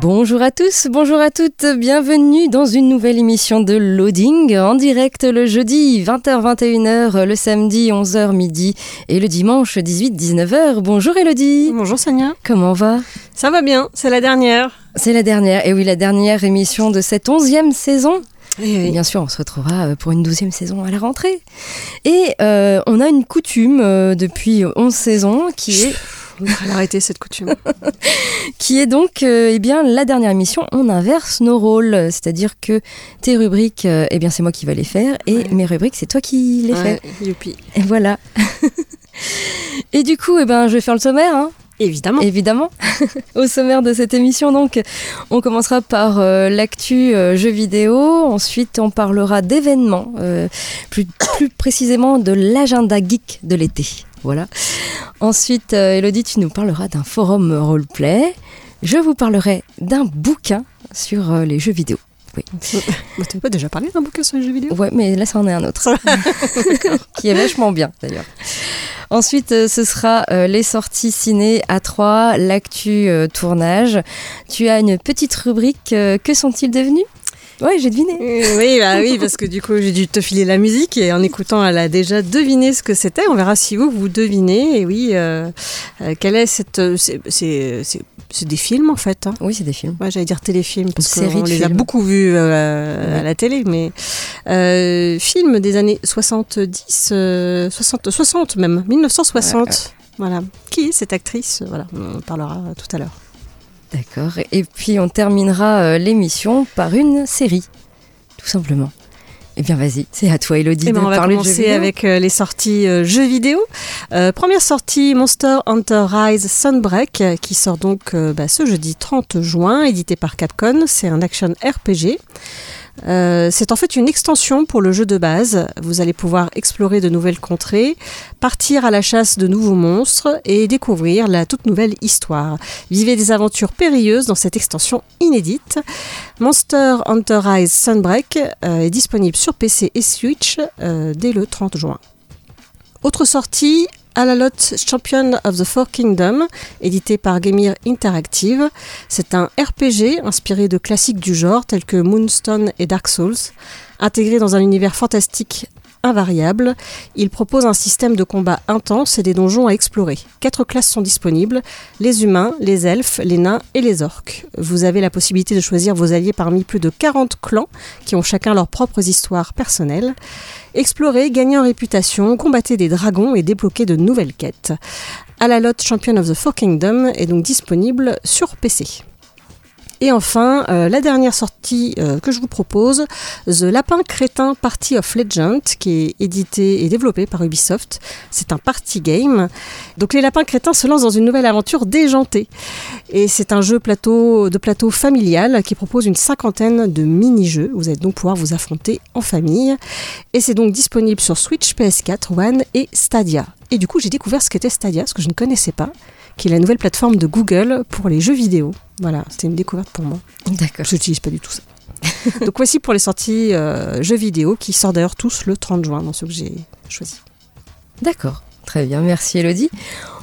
Bonjour à tous, bonjour à toutes, bienvenue dans une nouvelle émission de Loading en direct le jeudi 20h-21h, le samedi 11h midi et le dimanche 18-19h. Bonjour Elodie. Bonjour Sonia. Comment va? Ça va bien, c'est la dernière. C'est la dernière, et oui la dernière émission de cette onzième saison. Et Et bien sûr, on se retrouvera euh, pour une douzième saison à la rentrée. Et euh, on a une coutume euh, depuis 11 saisons qui est, L'arrêter cette coutume. qui est donc euh, eh bien, la dernière émission. On inverse nos rôles. C'est-à-dire que tes rubriques, euh, eh bien, c'est moi qui vais les faire. Et Ouais. mes rubriques, c'est toi qui les fais. Youpi. Et voilà. et du coup, eh ben, je vais faire le sommaire. hein. Évidemment. Évidemment. Au sommaire de cette émission, donc, on commencera par euh, l'actu euh, jeux vidéo. Ensuite, on parlera d'événements, euh, plus, plus précisément de l'agenda geek de l'été. Voilà. Ensuite, euh, Elodie, tu nous parleras d'un forum roleplay. Je vous parlerai d'un bouquin sur euh, les jeux vidéo. Bah, T'avais pas déjà parlé d'un bouquin sur les jeux vidéo? Ouais, mais là, ça en est un autre. qui est vachement bien, d'ailleurs. Ensuite, euh, ce sera euh, les sorties ciné à 3, l'actu euh, tournage. Tu as une petite rubrique euh, Que sont-ils devenus? Ouais, j'ai deviné. Euh, Oui, bah oui, parce que du coup, j'ai dû te filer la musique et en écoutant, elle a déjà deviné ce que c'était. On verra si vous, vous devinez. Et oui, euh, euh, quelle est cette. euh, C'est des films en fait. hein. Oui, c'est des films. Ouais, j'allais dire téléfilm parce qu'on les a films. beaucoup vus euh, Ouais. à la télé, mais film des années 70, euh, 60, 60 même, 1960. Voilà. Qui est cette actrice? Voilà, on en parlera tout à l'heure. D'accord. Et puis, on terminera euh, l'émission par une série, tout simplement. Eh bien, vas-y, c'est à toi, Elodie, Eh ben, de on va parler commencer avec euh, les sorties euh, jeux vidéo. Euh, première sortie Monster Hunter Rise Sunbreak qui sort donc bah, ce jeudi 30 juin, édité par Capcom. C'est un action RPG. Euh, c'est en fait une extension pour le jeu de base. Vous allez pouvoir explorer de nouvelles contrées, partir à la chasse de nouveaux monstres et découvrir la toute nouvelle histoire. Vivez des aventures périlleuses dans cette extension inédite. Monster Hunter Rise Sunbreak euh, est disponible sur PC et Switch euh, dès le 30 juin. Autre sortie, Alalot Champion of the Four Kingdoms, édité par Gamir Interactive. C'est un RPG inspiré de classiques du genre tels que Moonstone et Dark Souls. Intégré dans un univers fantastique invariable, il propose un système de combat intense et des donjons à explorer. Quatre classes sont disponibles, les humains, les elfes, les nains et les orques. Vous avez la possibilité de choisir vos alliés parmi plus de 40 clans qui ont chacun leurs propres histoires personnelles. Explorez, gagnez en réputation, combattez des dragons et débloquez de nouvelles quêtes. Alalot Champion of the Four Kingdoms est donc disponible sur PC. Et enfin, euh, la dernière sortie euh, que je vous propose, The Lapin Crétin Party of Legend, qui est édité et développé par Ubisoft. C'est un party game. Donc les lapins crétins se lancent dans une nouvelle aventure déjantée. Et c'est un jeu de plateau familial qui propose une cinquantaine de mini-jeux. Vous allez donc pouvoir vous affronter en famille. Et c'est donc disponible sur Switch, PS4, One et Stadia. Et du coup, j'ai découvert ce qu'était Stadia, ce que je ne connaissais pas, qui est la nouvelle plateforme de Google pour les jeux vidéo. Voilà, c'était une découverte pour moi. D'accord. Je n'utilise pas du tout ça. donc voici pour les sorties euh, jeux vidéo qui sortent d'ailleurs tous le 30 juin dans ceux que j'ai choisis. D'accord, très bien, merci Elodie.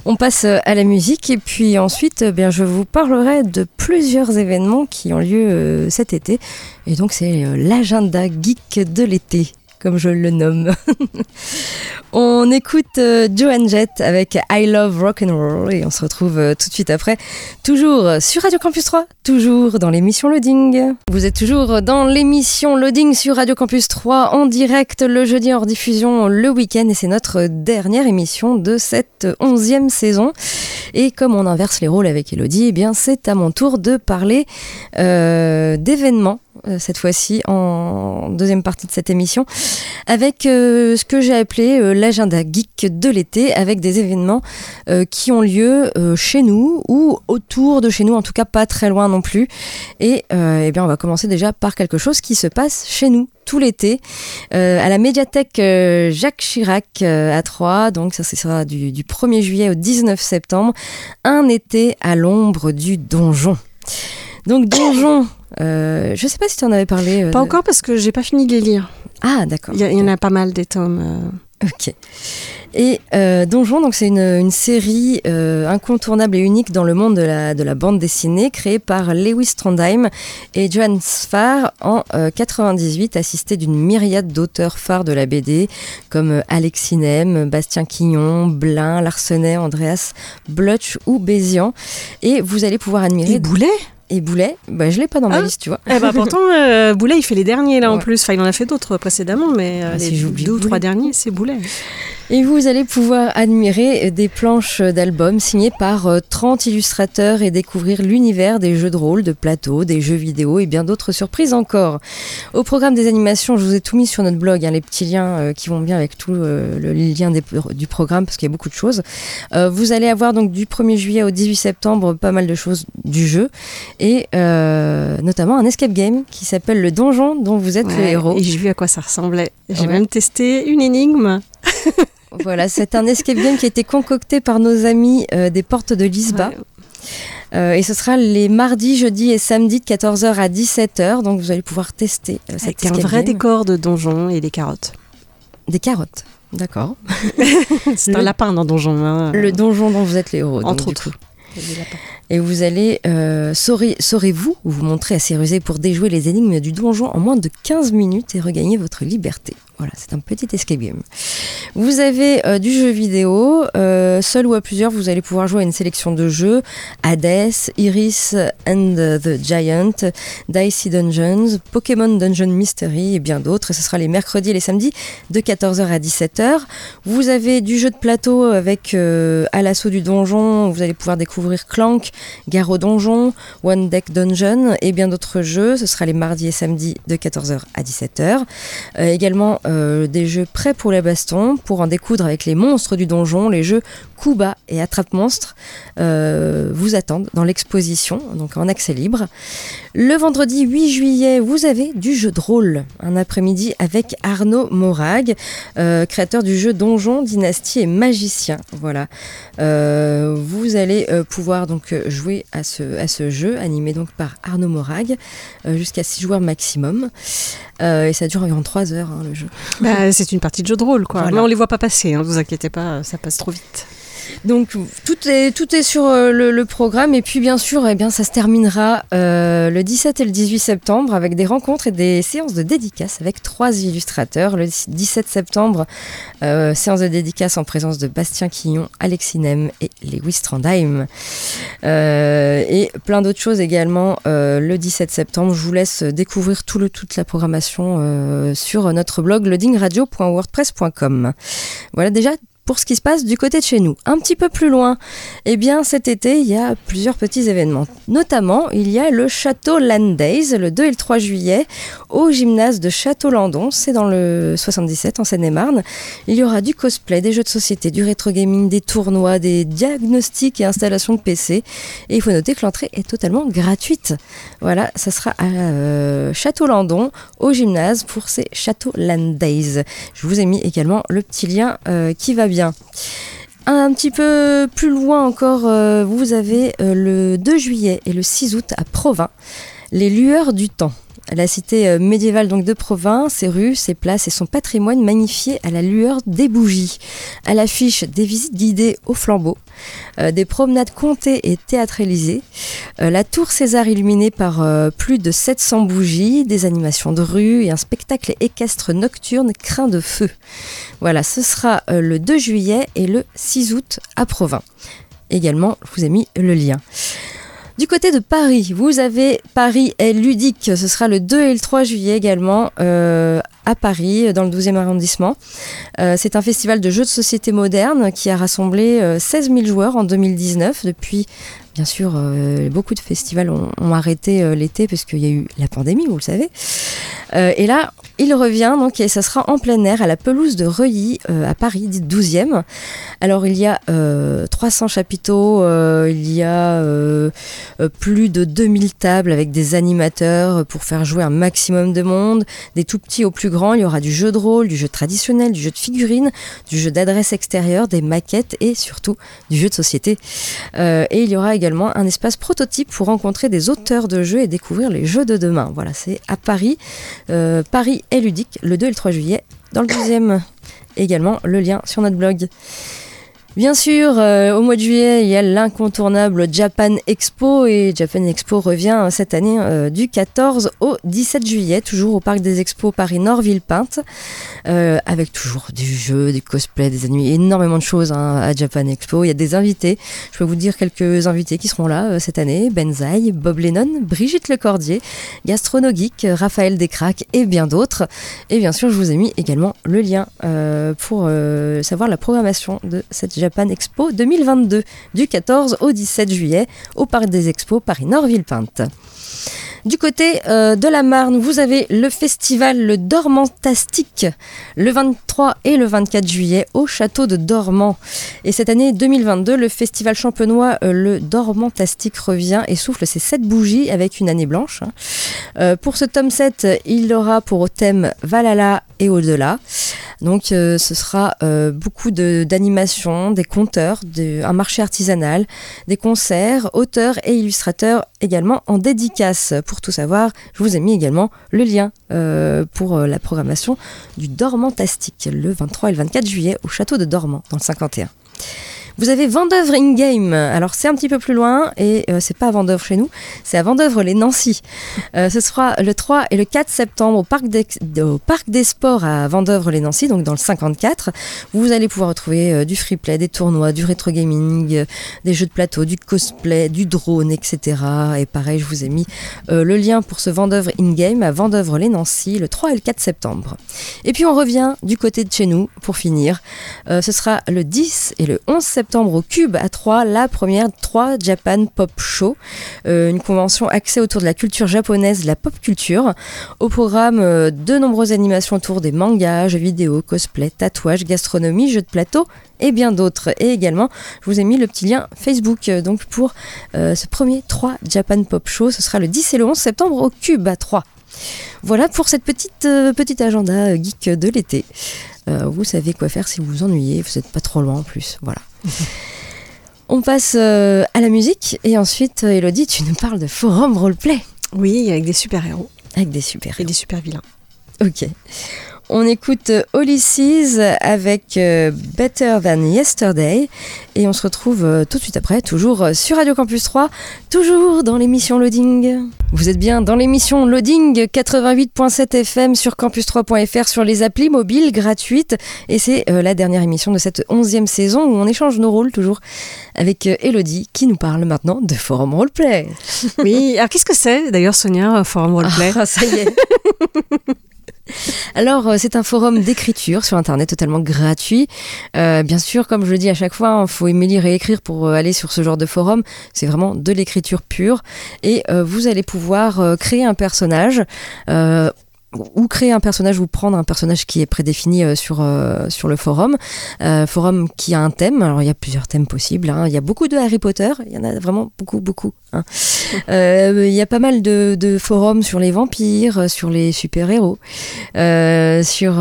On passe euh, à la musique et puis ensuite, euh, bien, je vous parlerai de plusieurs événements qui ont lieu euh, cet été. Et donc c'est euh, l'agenda geek de l'été, comme je le nomme. on écoute euh, Joan Jett avec I Love Rock and Roll et on se retrouve euh, tout de suite après, toujours sur Radio Campus 3, toujours dans l'émission Loading. Vous êtes toujours dans l'émission Loading sur Radio Campus 3 en direct le jeudi hors diffusion le week-end et c'est notre dernière émission de cette onzième saison. Et comme on inverse les rôles avec Elodie, eh bien c'est à mon tour de parler euh, d'événements cette fois-ci en deuxième partie de cette émission, avec euh, ce que j'ai appelé euh, l'agenda geek de l'été, avec des événements euh, qui ont lieu euh, chez nous ou autour de chez nous, en tout cas pas très loin non plus. Et euh, eh bien, on va commencer déjà par quelque chose qui se passe chez nous tout l'été euh, à la médiathèque euh, Jacques Chirac euh, à Troyes. Donc ça, ce sera du, du 1er juillet au 19 septembre. Un été à l'ombre du donjon. Donc donjon, euh, je sais pas si tu en avais parlé. euh, Pas encore parce que j'ai pas fini de les lire. Ah d'accord. Il y, en a pas mal des tomes. euh. Ok. Et euh, Donjon, donc c'est une, une série euh, incontournable et unique dans le monde de la, de la bande dessinée, créée par Lewis Trondheim et Johan Sfar en euh, 98, assisté d'une myriade d'auteurs phares de la BD, comme euh, Alexis Nem, Bastien Quignon, Blin, Larsenet, Andreas Blutch ou Bézian. Et vous allez pouvoir admirer... Et Boulet? Et Boulet, bah, je l'ai pas dans ma Ah. liste, tu vois. Eh ben pourtant, euh, Boulet, il fait les derniers là en plus. Enfin, il en a fait d'autres précédemment, mais euh, Ah, les si j'oublie deux ou trois derniers, c'est Boulet. Et vous allez pouvoir admirer des planches d'albums signées par euh, 30 illustrateurs et découvrir l'univers des jeux de rôle, de plateau, des jeux vidéo et bien d'autres surprises encore. Au programme des animations, je vous ai tout mis sur notre blog, hein, les petits liens euh, qui vont bien avec tout euh, le lien des- du programme parce qu'il y a beaucoup de choses. Euh, vous allez avoir donc du 1er juillet au 18 septembre pas mal de choses du jeu et euh, notamment un escape game qui s'appelle le donjon dont vous êtes le Ouais, héros. Et j'ai vu à quoi ça ressemblait. J'ai Ouais. même testé une énigme. Voilà, c'est un escape game qui a été concocté par nos amis euh, des portes de Lisba. Ouais. Euh, et ce sera les mardis, jeudis et samedis de 14h à 17h. Donc vous allez pouvoir tester euh, cet Avec un vrai game. décor de donjon et des carottes. Des carottes. D'accord. C'est Le- un lapin dans donjon. hein. Le donjon dont vous êtes les héros. Entre autres. Et vous allez, euh, saurez- saurez-vous vous montrer assez rusé pour déjouer les énigmes du donjon en moins de 15 minutes et regagner votre liberté. Voilà, c'est un petit escape game. Vous avez euh, du jeu vidéo, euh, seul ou à plusieurs, vous allez pouvoir jouer à une sélection de jeux Hades, Iris and the Giant, Dicey Dungeons, Pokémon Dungeon Mystery et bien d'autres. Ce sera les mercredis et les samedis de 14h à 17h. Vous avez du jeu de plateau avec euh, à l'assaut du donjon, vous allez pouvoir découvrir Clank, Gare au donjon, One Deck Dungeon et bien d'autres jeux. Ce sera les mardis et samedis de 14h à 17h. Euh, également des jeux prêts pour la baston, pour en découdre avec les monstres du donjon. Les jeux Kuba et Attrape Monstre euh, vous attendent dans l'exposition, donc en accès libre. Le vendredi 8 juillet, vous avez du jeu de rôle, un après-midi avec Arnaud Morag, euh, créateur du jeu Donjon, Dynastie et Magicien. Voilà. Euh, vous allez pouvoir donc jouer à ce, à ce jeu, animé donc par Arnaud Morag, jusqu'à 6 joueurs maximum. Et ça dure environ 3 heures hein, le jeu. Bah, c'est une partie de jeu de rôle, quoi. Voilà. Mais on les voit pas passer, hein, vous inquiétez pas, ça passe trop vite. Donc tout est, tout est sur euh, le, programme et puis bien sûr eh bien, ça se terminera euh, le 17 et le 18 septembre avec des rencontres et des séances de dédicaces avec trois illustrateurs. Le 17 septembre, euh, séance de dédicace en présence de Bastien Quillon, Alexis Nem et Lewis Trondheim. Euh, et plein d'autres choses également le 17 septembre. Je vous laisse découvrir tout le, toute la programmation sur notre blog loadingradio.wordpress.com. Voilà déjà pour ce qui se passe du côté de chez nous. Un petit peu plus loin, eh bien cet été, il y a plusieurs petits événements. Notamment, il y a le Château Land Days, le 2 et le 3 juillet, au gymnase de Château-Landon, c'est dans le 77 en Seine-et-Marne. Il y aura du cosplay, des jeux de société, du rétro gaming, des tournois, des diagnostics et installations de PC. Et il faut noter que l'entrée est totalement gratuite. Voilà, ça sera à euh, Château-Landon, au gymnase, pour ces Château Land. Je vous ai mis également le petit lien euh, qui va bien. Un petit peu plus loin encore, euh, vous avez euh, le 2 juillet et le 6 août à Provins, les lueurs du temps. La cité euh, médiévale donc de Provins, ses rues, ses places et son patrimoine magnifiés à la lueur des bougies. À l'affiche des visites guidées au flambeau, euh, des promenades comptées et théâtralisées, euh, la tour César illuminée par plus de 700 bougies, des animations de rue et un spectacle équestre nocturne craint de feu. Voilà, ce sera le 2 juillet et le 6 août à Provins. Également, je vous ai mis le lien. Du côté de Paris, vous avez Paris est ludique. Ce sera le 2 et le 3 juillet également euh, à Paris, dans le 12e arrondissement. Euh, c'est un festival de jeux de société moderne qui a rassemblé euh, 16 000 joueurs en 2019 depuis bien sûr, euh, beaucoup de festivals ont, arrêté euh, l'été parce qu'il y a eu la pandémie, vous le savez. Euh, et là, il revient donc et ça sera en plein air à la pelouse de Reuilly à Paris, dit 12e. Alors il y a euh, 300 chapiteaux, il y a plus de 2000 tables avec des animateurs pour faire jouer un maximum de monde, des tout petits aux plus grands. Il y aura du jeu de rôle, du jeu traditionnel, du jeu de figurines, du jeu d'adresse extérieure, des maquettes et surtout du jeu de société. Et il y aura également un espace prototype pour rencontrer des auteurs de jeux et découvrir les jeux de demain. Voilà, c'est à Paris. Euh, Paris est ludique le 2 et le 3 juillet. Dans le deuxième, également le lien sur notre blog. Bien sûr, euh, au mois de juillet, il y a l'incontournable Japan Expo et Japan Expo revient euh, cette année euh, du 14 au 17 juillet, toujours au Parc des Expos Paris Nord Villepinte, avec toujours du jeu, du cosplay, des animés, énormément de choses hein, à Japan Expo. Il y a des invités, je peux vous dire quelques invités qui seront là cette année Benzaï, Bob Lennon, Brigitte Lecordier, Gastronogeek, Raphaël Descraques et bien d'autres. Et bien sûr, je vous ai mis également le lien pour savoir la programmation de cette Japan Expo 2022 du 14 au 17 juillet au Parc des Expos Paris-Nord Villepinte. Du côté euh, de la Marne, vous avez le festival Le Dormantastique le 23 et le 24 juillet au château de Dormant. Et cette année 2022, le festival champenois euh, Le Dormantastique revient et souffle ses sept bougies avec une année blanche. hein. Euh, pour ce tome 7, il aura pour thème Valhalla et au-delà. Donc ce sera beaucoup d'animations, des conteurs, un marché artisanal, des concerts, auteurs et illustrateurs également en dédicace. Pour tout savoir, je vous ai mis également le lien euh, pour euh, la programmation du Dormantastique le 23 et le 24 juillet au château de Dormant dans le 51. Vous avez Vendœuvre in-game. Alors c'est un petit peu plus loin et euh, c'est pas à Vendœuvre chez nous, c'est à Vendœuvre-les-Nancy. Euh, ce sera le 3 et le 4 septembre au parc, des, Sports à Vendœuvre-les-Nancy, donc dans le 54. Vous allez pouvoir retrouver euh, du free play, des tournois, du rétro gaming, des jeux de plateau, du cosplay, du drone, etc. Et pareil, je vous ai mis le lien pour ce Vendœuvre in-game à Vendœuvre-les-Nancy le 3 et le 4 septembre. Et puis on revient du côté de chez nous pour finir. Ce sera le 10 et le 11 septembre au Cube à 3, la première 3 Japan Pop Show, euh, une convention axée autour de la culture japonaise, la pop culture. Au programme, euh, de nombreuses animations autour des mangas, jeux vidéo, cosplay, tatouages, gastronomie, jeux de plateau et bien d'autres. Et également, je vous ai mis le petit lien Facebook euh, donc pour ce premier 3 Japan Pop Show. Ce sera le 10 et le 11 septembre au Cube à 3. Voilà pour cette petite, petite agenda geek de l'été. Vous savez quoi faire si vous vous ennuyez, vous n'êtes pas trop loin en plus. Voilà. On passe euh, à la musique et ensuite, euh, Elodie, tu nous parles de forum roleplay Oui, avec des super-héros avec des super et des super-vilains. Ok. On écoute euh, Ulysses avec euh, Better Than Yesterday et on se retrouve euh, tout de suite après, toujours sur Radio Campus 3, toujours dans l'émission Loading. Vous êtes bien dans l'émission Loading 88.7 FM sur campus3.fr sur les applis mobiles gratuites et c'est la dernière émission de cette onzième saison où on échange nos rôles toujours avec Elodie qui nous parle maintenant de Forum Roleplay. Oui, alors qu'est-ce que c'est d'ailleurs, Sonia, Forum Roleplay? Ah, ça y est. Alors, euh, c'est un forum d'écriture sur Internet totalement gratuit. Euh, bien sûr, comme je le dis à chaque fois, il faut aimer lire et écrire pour euh, aller sur ce genre de forum. C'est vraiment de l'écriture pure. Et vous allez pouvoir créer un personnage. Ou créer un personnage ou prendre un personnage qui est prédéfini euh, sur, euh, sur le forum. Euh, forum qui a un thème. Alors, il y a plusieurs thèmes possibles. hein. Il y a beaucoup de Harry Potter. Il y en a vraiment beaucoup, beaucoup. hein. Il y a pas mal de, de forums sur les vampires, sur les super-héros, sur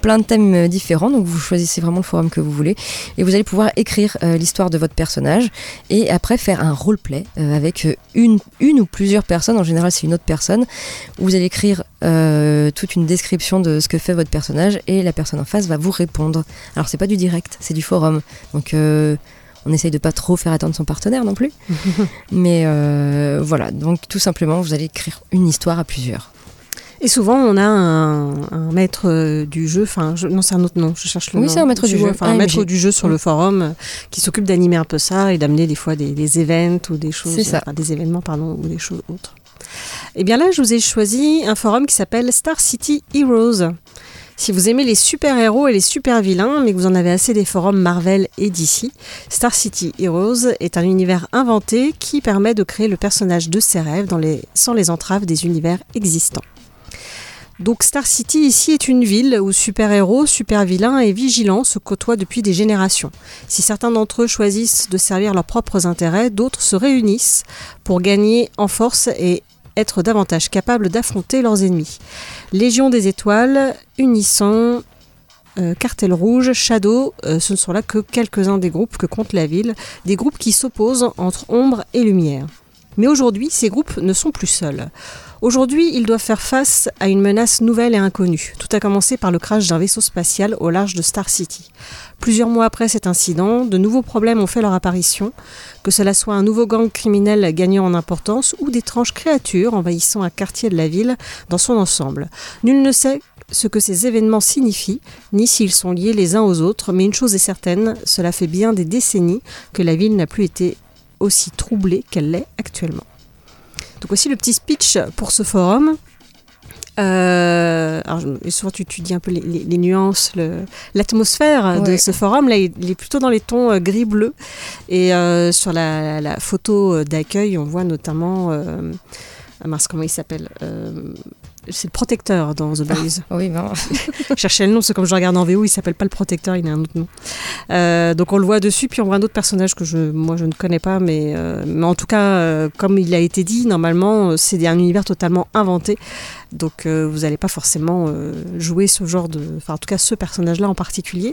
plein de thèmes différents. Donc, vous choisissez vraiment le forum que vous voulez. Et vous allez pouvoir écrire l'histoire de votre personnage et après faire un roleplay avec une, une ou plusieurs personnes. En général, c'est une autre personne. Vous allez écrire euh, toute une description de ce que fait votre personnage et la personne en face va vous répondre. Alors, c'est pas du direct, c'est du forum. Donc, euh, on essaye de pas trop faire attendre son partenaire non plus. Mais euh, voilà, donc tout simplement, vous allez écrire une histoire à plusieurs. Et souvent, on a un, un maître du jeu, enfin, je- non, c'est un autre nom, je cherche le Oui, nom. c'est un maître du jeu. Enfin, Ah, un mais maître du jeu sur le forum euh, qui s'occupe d'animer un peu ça et d'amener des fois des, des events ou des choses, C'est ça. enfin, des événements, pardon, ou des choses autres. Et bien là, je vous ai choisi un forum qui s'appelle Star City Heroes. Si vous aimez les super-héros et les super-vilains, mais que vous en avez assez des forums Marvel et DC, Star City Heroes est un univers inventé qui permet de créer le personnage de ses rêves sans les entraves des univers existants. Donc Star City ici est une ville où super-héros, super-vilains et vigilants se côtoient depuis des générations. Si certains d'entre eux choisissent de servir leurs propres intérêts, d'autres se réunissent pour gagner en force et être davantage capables d'affronter leurs ennemis. Légion des étoiles, Unisson, euh, Cartel Rouge, Shadow, euh, ce ne sont là que quelques-uns des groupes que compte la ville, des groupes qui s'opposent entre ombre et lumière. Mais aujourd'hui, ces groupes ne sont plus seuls. Aujourd'hui, ils doivent faire face à une menace nouvelle et inconnue. Tout a commencé par le crash d'un vaisseau spatial au large de Star City. Plusieurs mois après cet incident, de nouveaux problèmes ont fait leur apparition, que cela soit un nouveau gang criminel gagnant en importance ou d'étranges créatures envahissant un quartier de la ville dans son ensemble. Nul ne sait ce que ces événements signifient, ni s'ils sont liés les uns aux autres, mais une chose est certaine, cela fait bien des décennies que la ville n'a plus été aussi troublée qu'elle l'est actuellement. Donc voici le petit speech pour ce forum. Euh, alors, souvent, tu, tu dis un peu les, les- les nuances, l'atmosphère de ce forum. Là, il, il est plutôt dans les tons euh, gris-bleu. Et euh, sur la, la photo d'accueil, on voit notamment. Ah mince, comment il s'appelle C'est le protecteur dans The Boys. Oui, ben, Je cherchais le nom, c'est comme je regarde en VO, il s'appelle pas le protecteur, il a un autre nom. Euh, donc on le voit dessus, puis on voit un autre personnage que je, moi je ne connais pas, mais, euh, mais en tout cas, euh, comme il a été dit, normalement c'est un univers totalement inventé, donc vous n'allez pas forcément jouer ce genre de, enfin en tout cas ce personnage-là en particulier.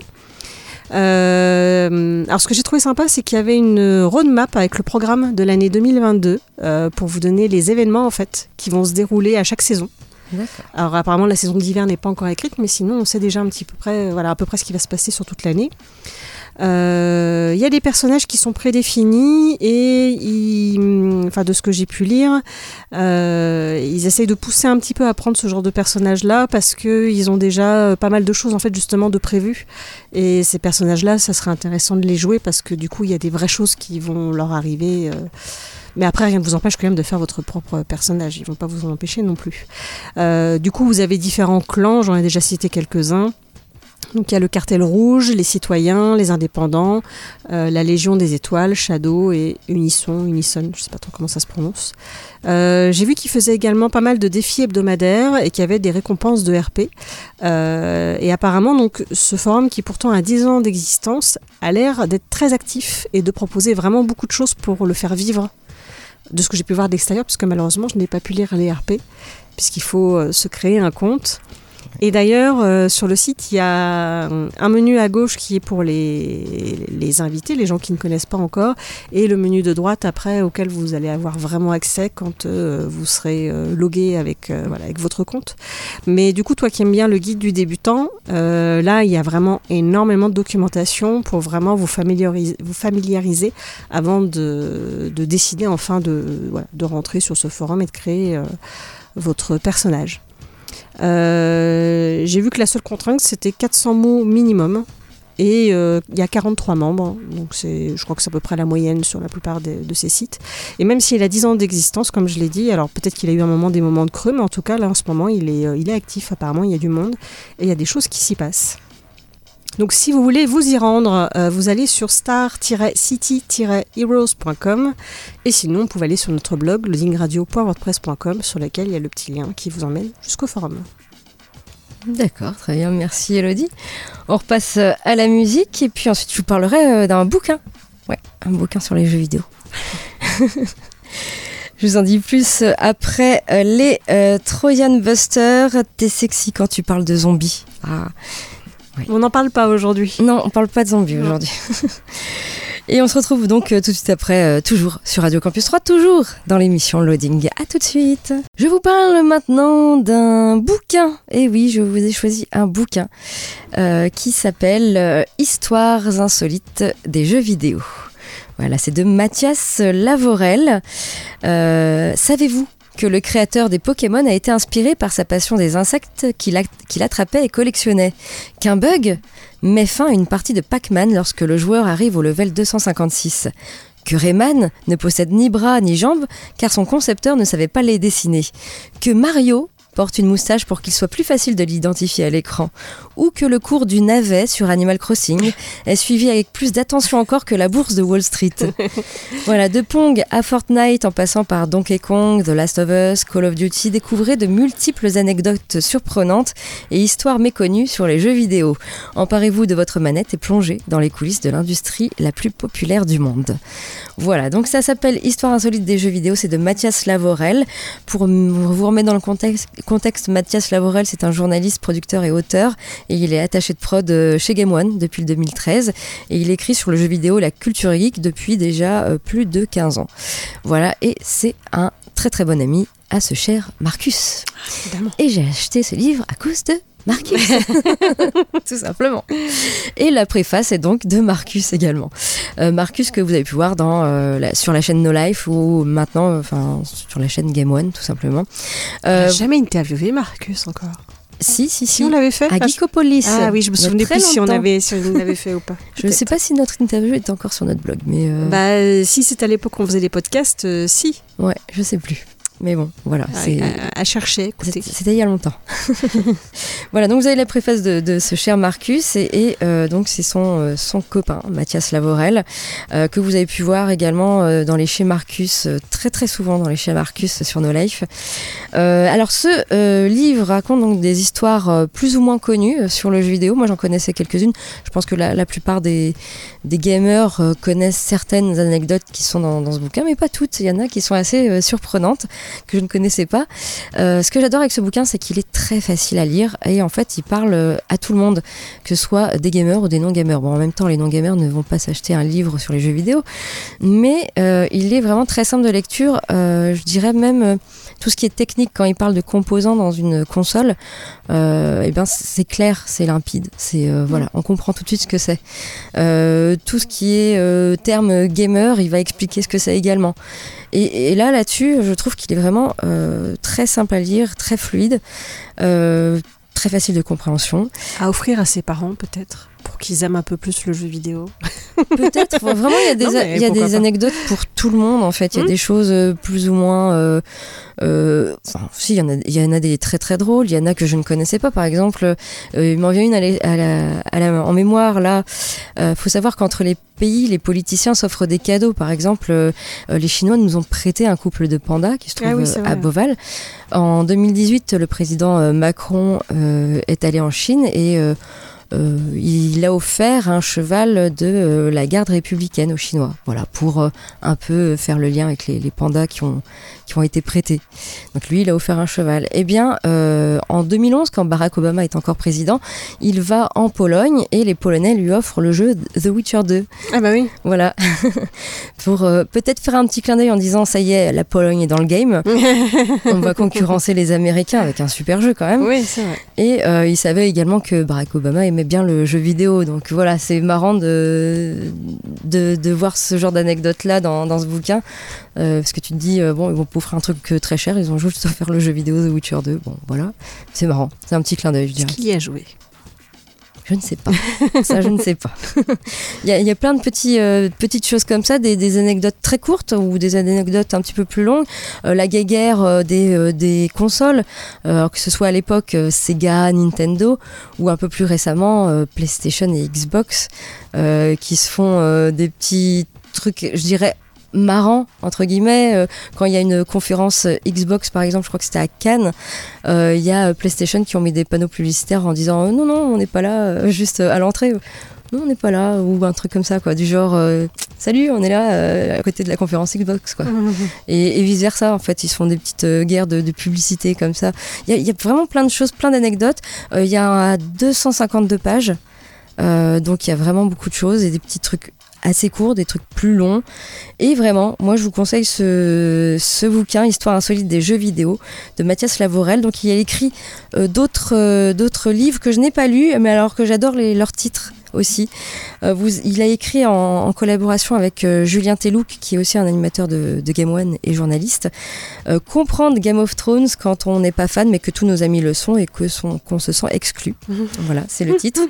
Euh, alors ce que j'ai trouvé sympa, c'est qu'il y avait une roadmap avec le programme de l'année 2022 euh, pour vous donner les événements en fait qui vont se dérouler à chaque saison. Alors apparemment la saison d'hiver n'est pas encore écrite, mais sinon on sait déjà un petit peu près, voilà, à peu près ce qui va se passer sur toute l'année. Euh, Il y a des personnages qui sont prédéfinis et ils- enfin de ce que j'ai pu lire, euh, ils essayent de pousser un petit peu à prendre ce genre de personnages-là parce que ils ont déjà euh, pas mal de choses en fait justement de prévues. Et ces personnages-là, ça serait intéressant de les jouer parce que du coup il y a des vraies choses qui vont leur arriver. euh, mais après, rien ne vous empêche quand même de faire votre propre personnage. Ils vont pas vous en empêcher non plus. Euh, du coup, vous avez différents clans, j'en ai déjà cité quelques-uns. Donc il y a le cartel rouge, les citoyens, les indépendants, euh, la Légion des étoiles, Shadow et Unisson, Unison, je sais pas trop comment ça se prononce. Euh, J'ai vu qu'ils faisaient également pas mal de défis hebdomadaires et qu'il y avait des récompenses de RP. Euh, et apparemment, donc, ce forum qui pourtant a 10 ans d'existence a l'air d'être très actif et de proposer vraiment beaucoup de choses pour le faire vivre. De ce que j'ai pu voir d'extérieur, puisque malheureusement, je n'ai pas pu lire les RP, puisqu'il faut se créer un compte. Et d'ailleurs, euh, sur le site, il y a un menu à gauche qui est pour les, les invités, les gens qui ne connaissent pas encore, et le menu de droite après auquel vous allez avoir vraiment accès quand euh, vous serez euh, logué avec, euh, voilà, avec votre compte. Mais du coup, toi qui aimes bien le guide du débutant, euh, là, il y a vraiment énormément de documentation pour vraiment vous familiariser, avant de, de décider enfin de, de rentrer sur ce forum et de créer euh, votre personnage. Euh, J'ai vu que la seule contrainte, c'était 400 mots minimum. Et euh, il y a 43 membres, donc c'est, je crois que c'est à peu près la moyenne sur la plupart des- de ces sites. Et même s'il a 10 ans d'existence, comme je l'ai dit, alors peut-être qu'il a eu un moment des moments de creux, mais en tout cas là en ce moment il est, euh, il est actif apparemment, il y a du monde et il y a des choses qui s'y passent. Donc si vous voulez vous y rendre, euh, vous allez sur star-city-heroes.com et sinon vous pouvez aller sur notre blog loadingradio.wordpress.com sur lequel il y a le petit lien qui vous emmène jusqu'au forum. D'accord, très bien, merci Elodie. On repasse euh, à la musique et puis ensuite je vous parlerai euh, d'un bouquin. Ouais, un bouquin sur les jeux vidéo. je vous en dis plus après les Trojan Buster. T'es sexy quand tu parles de zombies. Ah. On n'en parle pas aujourd'hui. Non, on parle pas de zombies aujourd'hui. Et on se retrouve donc euh, tout de suite après, euh, toujours sur Radio Campus 3, toujours dans l'émission Loading. À tout de suite. Je vous parle maintenant d'un bouquin. Et oui, je vous ai choisi un bouquin euh, qui s'appelle Histoires insolites des jeux vidéo. Voilà, c'est de Mathias Lavorel. Euh, Savez-vous que le créateur des Pokémon a été inspiré par sa passion des insectes qu'il attrapait et collectionnait Qu'un bug met fin à une partie de Pac-Man lorsque le joueur arrive au level 256. Que Rayman ne possède ni bras ni jambes car son concepteur ne savait pas les dessiner. Que Mario porte une moustache pour qu'il soit plus facile de l'identifier à l'écran, ou que le cours du navet sur Animal Crossing est suivi avec plus d'attention encore que la bourse de Wall Street. voilà, de Pong à Fortnite en passant par Donkey Kong, The Last of Us, Call of Duty, découvrez de multiples anecdotes surprenantes et histoires méconnues sur les jeux vidéo. Emparez-vous de votre manette et plongez dans les coulisses de l'industrie la plus populaire du monde. Voilà, donc ça s'appelle Histoire insolite des jeux vidéo, c'est de Mathias Lavorel. Pour vous remettre dans le contexte, contexte Mathias Lavorel, c'est un journaliste, producteur et auteur, et il est attaché de prod euh, chez Game One depuis le 2013, et il écrit sur le jeu vidéo La Culture Geek depuis déjà euh, plus de 15 ans. Voilà, et c'est un très très bon ami à ce cher Marcus. Et j'ai acheté ce livre à cause de Marcus, tout simplement. Et la préface est donc de Marcus également. Euh, Marcus que vous avez pu voir dans, euh, la, sur la chaîne No Life ou maintenant, enfin sur la chaîne Game One tout simplement. Euh, jamais interviewé Marcus encore. Si, si, si. Si on l'avait fait À Geekopolis. Ah oui, je me souvenais plus si on avait si on l'avait fait ou pas. Je ne sais pas si notre interview est encore sur notre blog, mais. Bah, si c'était à l'époque où on faisait des podcasts, si. Ouais, je sais plus. Mais bon, voilà. c'est à, à, chercher. C'était il y a longtemps. voilà, donc vous avez la préface de, de ce cher Marcus et, et euh, donc c'est son, euh, son copain, Mathias Lavorel, euh, que vous avez pu voir également dans les chez Marcus, très très souvent dans les chez Marcus sur No Life. alors ce livre raconte donc des histoires plus ou moins connues sur le jeu vidéo. Moi j'en connaissais quelques-unes. Je pense que la, la plupart des, des gamers connaissent certaines anecdotes qui sont dans, ce bouquin, mais pas toutes. Il y en a qui sont assez surprenantes que je ne connaissais pas. Euh, ce que j'adore avec ce bouquin, c'est qu'il est très facile à lire et en fait, il parle à tout le monde, que ce soit des gamers ou des non-gamers. Bon, en même temps, les non-gamers ne vont pas s'acheter un livre sur les jeux vidéo, mais euh, il est vraiment très simple de lecture. Euh, je dirais même tout ce qui est technique quand il parle de composants dans une console, euh, et ben c'est clair, c'est limpide, c'est euh, voilà, on comprend tout de suite ce que c'est. Euh, tout ce qui est euh, terme gamer, il va expliquer ce que c'est également. Et, là là-dessus, je trouve qu'il est vraiment euh, très simple à lire, très fluide, euh, très facile de compréhension. À offrir à ses parents peut-être pour qu'ils aiment un peu plus le jeu vidéo. Peut-être. Vraiment, il y a des, non, il y a des anecdotes pour tout le monde, en fait. Il y a mmh. des choses euh, plus ou moins... Euh, euh, enfin, si, il y, en a, il y en a des très très drôles. Il y en a que je ne connaissais pas. Par exemple, euh, il m'en vient une à la, à la, à la, en mémoire, là. Il faut savoir qu'entre les pays, les politiciens s'offrent des cadeaux. Par exemple, les Chinois nous ont prêté un couple de pandas qui se trouve ah oui, à Beauval. En 2018, le président Macron est allé en Chine et... Euh, il a offert un cheval de euh, la garde républicaine aux Chinois, voilà, pour euh, un peu faire le lien avec les, les, pandas qui ont, qui ont été prêtés. Donc lui, il a offert un cheval. Eh bien, en 2011, quand Barack Obama est encore président, il va en Pologne et les Polonais lui offrent le jeu The Witcher 2. Ah bah oui. Voilà. pour peut-être faire un petit clin d'œil en disant, ça y est, la Pologne est dans le game. On va concurrencer les Américains avec un super jeu quand même. Oui, c'est vrai. Et il savait également que Barack Obama aimait bien le jeu vidéo. Donc voilà, c'est marrant de, de, de, voir ce genre d'anecdote-là dans, dans, ce bouquin. Euh, parce que tu te dis, euh, bon, ils vont offrir un truc très cher, ils ont juste offert le jeu vidéo The Witcher 2. Bon, voilà. C'est marrant. C'est un petit clin d'œil, je dirais. Qui y a joué je ne sais pas. ça, je ne sais pas. Il y, a, plein de euh, petites choses comme ça, des, anecdotes très courtes ou des anecdotes un petit peu plus longues. Euh, la guéguerre euh, des, consoles, que ce soit à l'époque Sega, Nintendo ou un peu plus récemment PlayStation et Xbox, qui se font des petits trucs, je dirais, marrant entre guillemets euh, quand il y a une conférence Xbox par exemple je crois que c'était à Cannes euh, il y a PlayStation qui ont mis des panneaux publicitaires en disant non non on n'est pas là juste à l'entrée. Non on n'est pas là ou un truc comme ça quoi du genre salut on est là à côté de la conférence Xbox quoi. Et, et, vice versa en fait ils se font des petites guerres de, de publicité comme ça. Il y, y, a vraiment plein de choses plein d'anecdotes. Il y a 252 pages. Donc il y a vraiment beaucoup de choses et des petits trucs assez courts, des trucs plus longs. Et vraiment, moi je vous conseille ce, bouquin, Histoire insolite des jeux vidéo, de Mathias Lavorel. Donc il a écrit euh, euh, d'autres livres que je n'ai pas lus, mais alors que j'adore leurs titres aussi. Euh, vous, il a écrit en, en collaboration avec euh, Julien Telouk, qui est aussi un animateur de, de Game One et journaliste. Euh, comprendre Game of Thrones quand on n'est pas fan, mais que tous nos amis le sont et que son, qu'on se sent exclu. voilà, c'est le titre.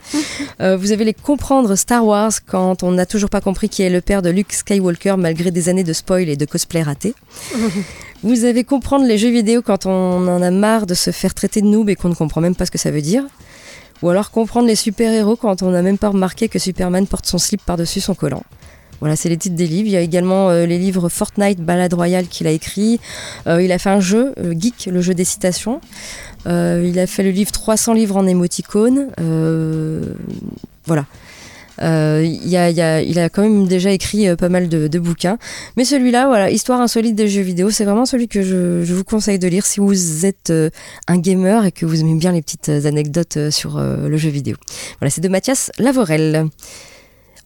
Vous avez les comprendre Star Wars quand on n'a toujours pas compris qui est le père de Luke Skywalker malgré des années de spoil et de cosplay raté. Vous avez comprendre les jeux vidéo quand on en a marre de se faire traiter de noob et qu'on ne comprend même pas ce que ça veut dire. Ou alors comprendre les super-héros quand on n'a même pas remarqué que Superman porte son slip par-dessus son collant. Voilà, c'est les titres des livres. Il y a également euh, les livres Fortnite, Balade Royale qu'il a écrit. Euh, il a fait un jeu, euh, Geek, le jeu des citations. Il a fait le livre 300 livres en émoticône. Voilà. Euh, il, a, quand même déjà écrit euh, pas mal de, bouquins. Mais celui-là, voilà, Histoire insolite des jeux vidéo, c'est vraiment celui que je, je vous conseille de lire si vous êtes euh, un gamer et que vous aimez bien les petites anecdotes sur le jeu vidéo. Voilà, c'est de Mathias Lavorel.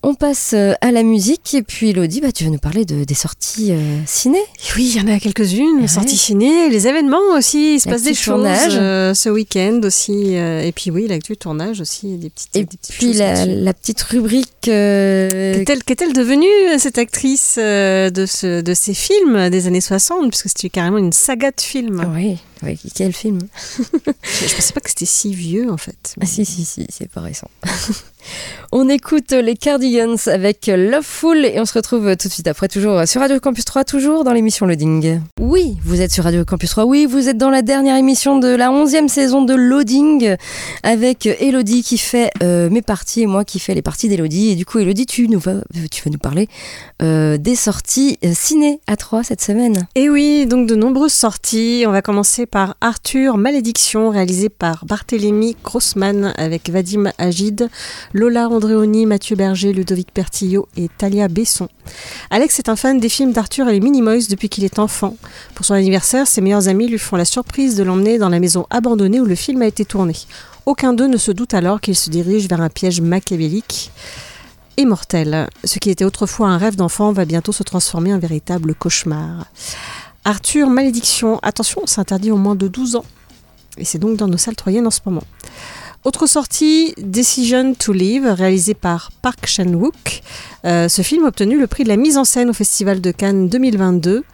On passe euh, à la musique et puis Elodie, bah, tu vas nous parler de, des sorties euh, ciné. Oui, il y en a quelques-unes, Ouais. sorties ciné, les événements aussi, il se La passe des petite choses euh, ce week-end aussi. euh, et puis oui, l'actu tournage aussi, des petites, Et des petites puis choses la, petite rubrique euh, Qu'est-elle, devenue, cette actrice de, ce, de ces films des années 60 Puisque c'était carrément une saga de films. Oui, oui, quel film? Je, je pensais pas que c'était si vieux, en fait. Ah si, si, si, c'est pas récent. on écoute les Cardigans avec Loveful et on se retrouve tout de suite après, toujours sur Radio Campus 3, toujours dans l'émission Loading. Oui, vous êtes sur Radio Campus 3, oui, vous êtes dans la dernière émission de la 11e saison de Loading avec Elodie qui fait euh, mes parties et moi qui fais les parties d'Elodie. Et du coup, Elodie, tu, nous vas, tu vas nous parler euh, des sorties euh, ciné à 3 cette semaine. Et oui, donc de nombreuses sorties. On va commencer par Arthur Malédiction, réalisé par Barthélemy Grossman avec Vadim Agid, Lola Andréoni, Mathieu Berger, Ludovic Pertillot et Talia Besson. Alex est un fan des films d'Arthur et les Minimoys depuis qu'il est enfant. Pour son anniversaire, ses meilleurs amis lui font la surprise de l'emmener dans la maison abandonnée où le film a été tourné. Aucun d'eux ne se doute alors qu'il se dirige vers un piège machiavélique et mortel. Ce qui était autrefois un rêve d'enfant va bientôt se transformer en véritable cauchemar. Arthur Malédiction, attention, c'est interdit au moins de 12 ans. Et c'est donc dans nos salles troyennes en ce moment. Autre sortie, Decision to Live, réalisé par Park Chan-wook. Euh, ce film a obtenu le prix de la mise en scène au Festival de Cannes 2022.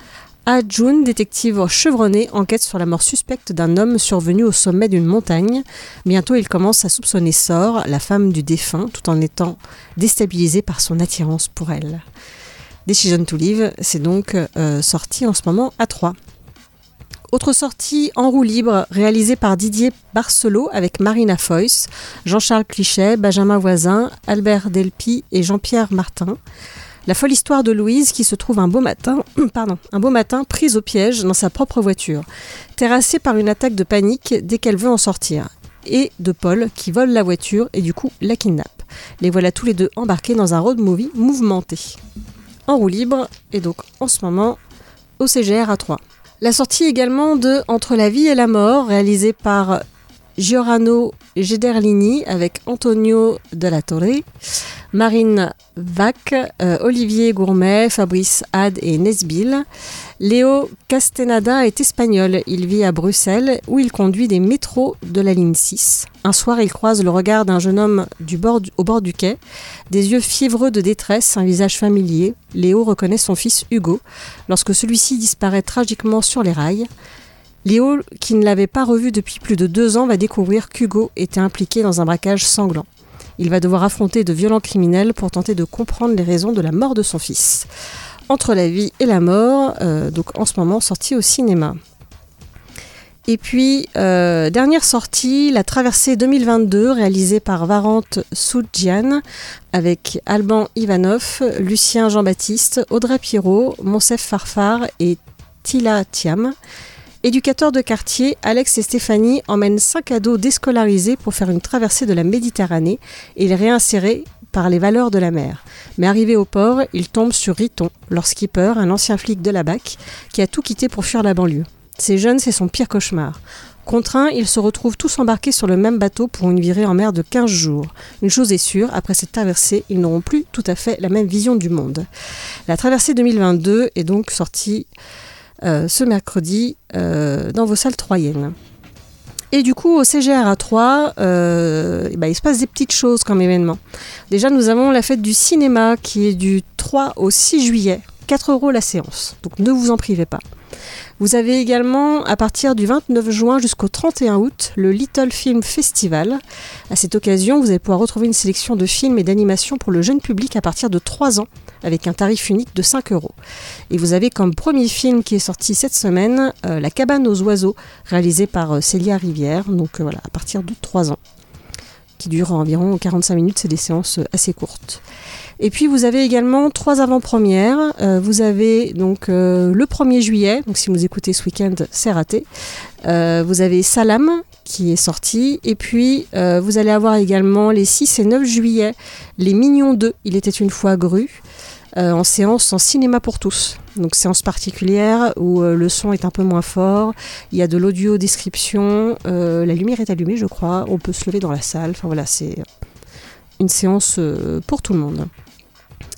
Ah Jun, détective chevronné, enquête sur la mort suspecte d'un homme survenu au sommet d'une montagne. Bientôt, il commence à soupçonner Sor, la femme du défunt, tout en étant déstabilisé par son attirance pour elle. Decision to Live, c'est donc euh, sorti en ce moment à 3. Autre sortie en roue libre, réalisée par Didier Barcelot avec Marina Foïs, Jean-Charles Clichet, Benjamin Voisin, Albert Delpy et Jean-Pierre Martin. La folle histoire de Louise qui se trouve un beau matin, pardon, un beau matin prise au piège dans sa propre voiture, terrassée par une attaque de panique dès qu'elle veut en sortir, et de Paul qui vole la voiture et du coup la kidnappe. Les voilà tous les deux embarqués dans un road movie mouvementé. En roue libre et donc en ce moment au CGR à 3. La sortie également de Entre la vie et la mort, réalisée par Giorano Gederlini avec Antonio de la Torre, Marine Vac, euh, Olivier Gourmet, Fabrice Had et Nesbill. Léo Castenada est espagnol. Il vit à Bruxelles où il conduit des métros de la ligne 6. Un soir, il croise le regard d'un jeune homme du bord au bord du quai. Des yeux fiévreux de détresse, un visage familier. Léo reconnaît son fils Hugo lorsque celui-ci disparaît tragiquement sur les rails. Léo, qui ne l'avait pas revu depuis plus de deux ans, va découvrir qu'Hugo était impliqué dans un braquage sanglant. Il va devoir affronter de violents criminels pour tenter de comprendre les raisons de la mort de son fils. Entre la vie et la mort, euh, donc en ce moment sorti au cinéma. Et puis, euh, dernière sortie, La Traversée 2022, réalisée par Varante Soudjian, avec Alban Ivanov, Lucien Jean-Baptiste, Audrey Pirot, Monsef Farfar et Tila Thiam. Éducateurs de quartier, Alex et Stéphanie emmènent cinq ados déscolarisés pour faire une traversée de la Méditerranée et les réinsérer par les valeurs de la mer. Mais arrivé au port, ils tombent sur Riton, leur skipper, un ancien flic de la BAC, qui a tout quitté pour fuir la banlieue. Ces jeunes, c'est son pire cauchemar. Contraints, ils se retrouvent tous embarqués sur le même bateau pour une virée en mer de 15 jours. Une chose est sûre, après cette traversée, ils n'auront plus tout à fait la même vision du monde. La traversée 2022 est donc sortie ce mercredi euh, dans vos salles troyennes. Et du coup, au CGR à 3, euh, eh ben, il se passe des petites choses comme événement. Déjà, nous avons la fête du cinéma qui est du 3 au 6 juillet. 4 euros la séance, donc ne vous en privez pas. Vous avez également, à partir du 29 juin jusqu'au 31 août, le Little Film Festival. À cette occasion, vous allez pouvoir retrouver une sélection de films et d'animations pour le jeune public à partir de 3 ans, avec un tarif unique de 5 euros. Et vous avez comme premier film qui est sorti cette semaine euh, La cabane aux oiseaux, réalisé par euh, Célia Rivière, donc euh, voilà, à partir de 3 ans, qui dure environ 45 minutes, c'est des séances assez courtes. Et puis vous avez également trois avant-premières. Vous avez donc le 1er juillet, donc si vous écoutez ce week-end, c'est raté. Vous avez Salam qui est sorti. Et puis vous allez avoir également les 6 et 9 juillet, Les Mignons 2, Il était une fois Grue, en séance en cinéma pour tous. Donc séance particulière où euh, le son est un peu moins fort, il y a de l'audio description, euh, la lumière est allumée je crois, on peut se lever dans la salle. Enfin voilà, c'est une séance euh, pour tout le monde.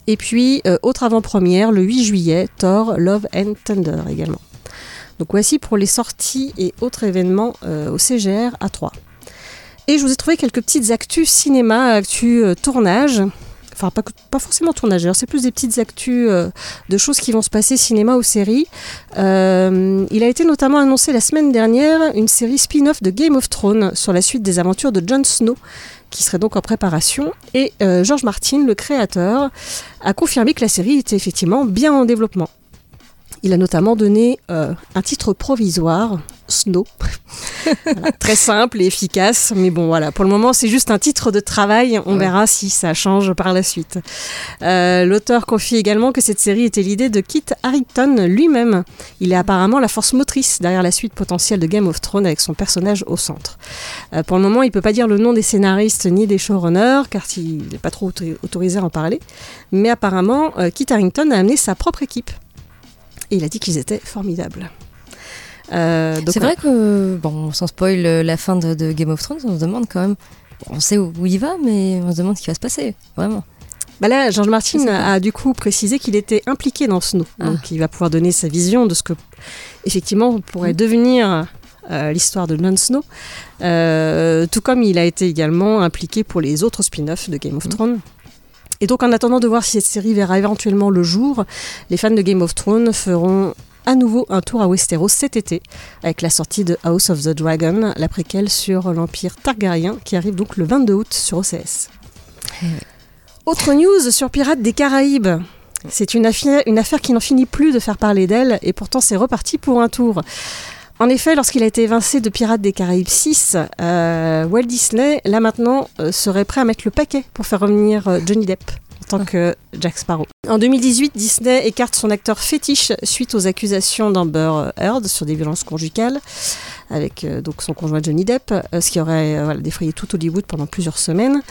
Et puis, euh, autre avant-première, le 8 juillet, Thor, Love and Thunder également. Donc voici pour les sorties et autres événements euh, au CGR à 3. Et je vous ai trouvé quelques petites actus cinéma, actus euh, tournage. Enfin, pas, forcément tournage, c'est plus des petites actus euh, de choses qui vont se passer cinéma ou série. Euh, il a été notamment annoncé la semaine dernière une série spin-off de Game of Thrones sur la suite des aventures de Jon Snow, qui serait donc en préparation. Et euh, George Martin, le créateur, a confirmé que la série était effectivement bien en développement. Il a notamment donné un titre provisoire, Snow. Voilà, très simple et efficace, mais bon voilà, pour le moment c'est juste un titre de travail, on verra si ça change par la suite. Euh, L'auteur confie également que cette série était l'idée de Kit Harington lui-même. Il est apparemment la force motrice derrière la suite potentielle de Game of Thrones avec son personnage au centre. Euh, pour le moment, il ne peut pas dire le nom des scénaristes ni des showrunners, car il n'est pas trop auto- autorisé à en parler. Mais apparemment, euh, Kit Harington a amené sa propre équipe. Et il a dit qu'ils étaient formidables. Euh, C'est vrai que, bon, sans spoil euh, la fin de, de Game of Thrones, on se demande quand même. On sait où, où il va, mais on se demande ce qui va se passer, vraiment. Bah là, George Martin a, du coup précisé qu'il était impliqué dans Snow. Ah. Donc il va pouvoir donner sa vision de ce que, effectivement, pourrait Mm. devenir euh, l'histoire de Jon Snow. Euh, tout comme il a été également impliqué pour les autres spin-offs de Mm. Game of Thrones. Et donc en attendant de voir si cette série verra éventuellement le jour, les fans de Game of Thrones feront à nouveau un tour à Westeros cet été, avec la sortie de House of the Dragon, la préquelle sur l'Empire Targaryen, qui arrive donc le 22 août sur OCS. Autre news sur Pirates des Caraïbes. C'est une affaire, une affaire qui n'en finit plus de faire parler d'elle, et pourtant c'est reparti pour un tour. En effet, lorsqu'il a été évincé de Pirates des Caraïbes 6, euh, Walt Disney, là maintenant, euh, serait prêt à mettre le paquet pour faire revenir euh, Johnny Depp en tant que Jack Sparrow. En 2018, Disney écarte son acteur fétiche suite aux accusations d'Amber Heard sur des violences conjugales avec donc son conjoint Johnny Depp, ce qui aurait défrayé tout Hollywood pendant plusieurs semaines.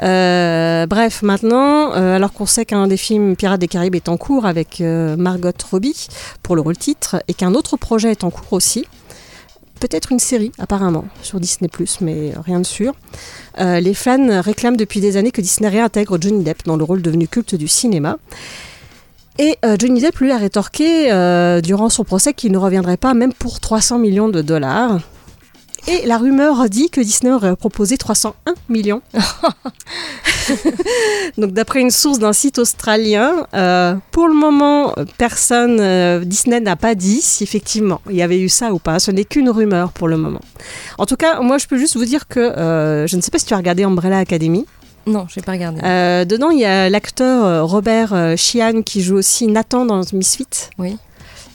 Euh, bref, maintenant, euh, alors qu'on sait qu'un des films Pirates des Caraïbes est en cours avec euh, Margot Robbie pour le rôle titre et qu'un autre projet est en cours aussi, peut-être une série apparemment sur Disney ⁇ mais rien de sûr. Les fans réclament depuis des années que Disney réintègre Johnny Depp dans le rôle devenu culte du cinéma. Et Johnny Depp lui a rétorqué durant son procès qu'il ne reviendrait pas même pour 300 millions de dollars. Et la rumeur dit que Disney aurait proposé 301 millions. Donc d'après une source d'un site australien, euh, pour le moment, personne, euh, Disney n'a pas dit si effectivement il y avait eu ça ou pas. Ce n'est qu'une rumeur pour le moment. En tout cas, moi je peux juste vous dire que euh, je ne sais pas si tu as regardé Umbrella Academy. Non, je n'ai pas regardé. Dedans, il y a l'acteur Robert Sheehan qui joue aussi Nathan dans Misfit. Oui.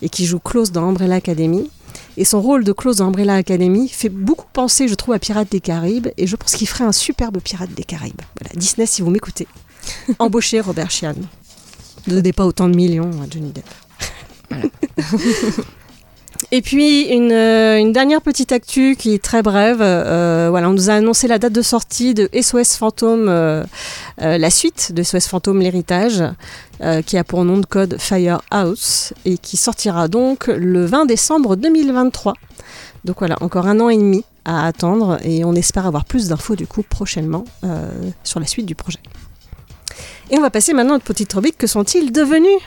Et qui joue Klaus dans Umbrella Academy. Et son rôle de Klaus dans Umbrella Academy fait beaucoup penser, je trouve, à Pirates des Caraïbes. Et je pense qu'il ferait un superbe Pirate des Caraïbes. Voilà, Disney, si vous m'écoutez, embauchez Robert Sheehan. Ne donnez pas autant de millions à Johnny Depp. Et puis une, euh, une dernière petite actu qui est très brève. Euh, voilà, on nous a annoncé la date de sortie de SOS Fantôme, euh, euh, la suite de SOS Fantôme, l'héritage, euh, qui a pour nom de code Firehouse et qui sortira donc le 20 décembre 2023. Donc voilà, encore un an et demi à attendre et on espère avoir plus d'infos du coup prochainement sur la suite du projet. Et on va passer maintenant à notre petite rubrique. Que sont-ils devenus?